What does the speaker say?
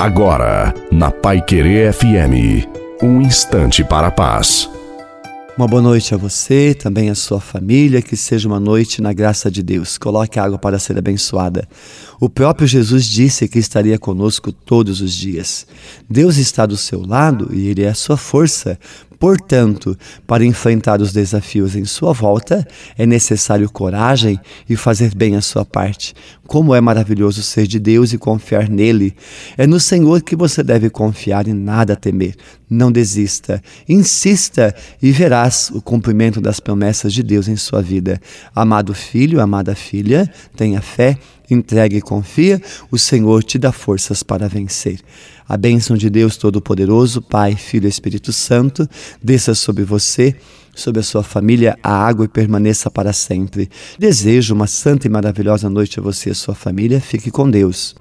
Agora, na Pai Querer FM, um instante para a paz. Uma boa noite a você, também a sua família, que seja uma noite na graça de Deus. Coloque água para ser abençoada. O próprio Jesus disse que estaria conosco todos os dias. Deus está do seu lado e Ele é a sua força. Portanto, para enfrentar os desafios em sua volta, é necessário coragem e fazer bem a sua parte. Como é maravilhoso ser de Deus e confiar nele. É no Senhor que você deve confiar e nada temer. Não desista, insista e verás o cumprimento das promessas de Deus em sua vida. Amado filho, amada filha, tenha fé entregue e confia, o Senhor te dá forças para vencer. A bênção de Deus Todo-Poderoso, Pai, Filho e Espírito Santo, desça sobre você, sobre a sua família, a água e permaneça para sempre. Desejo uma santa e maravilhosa noite a você e a sua família. Fique com Deus.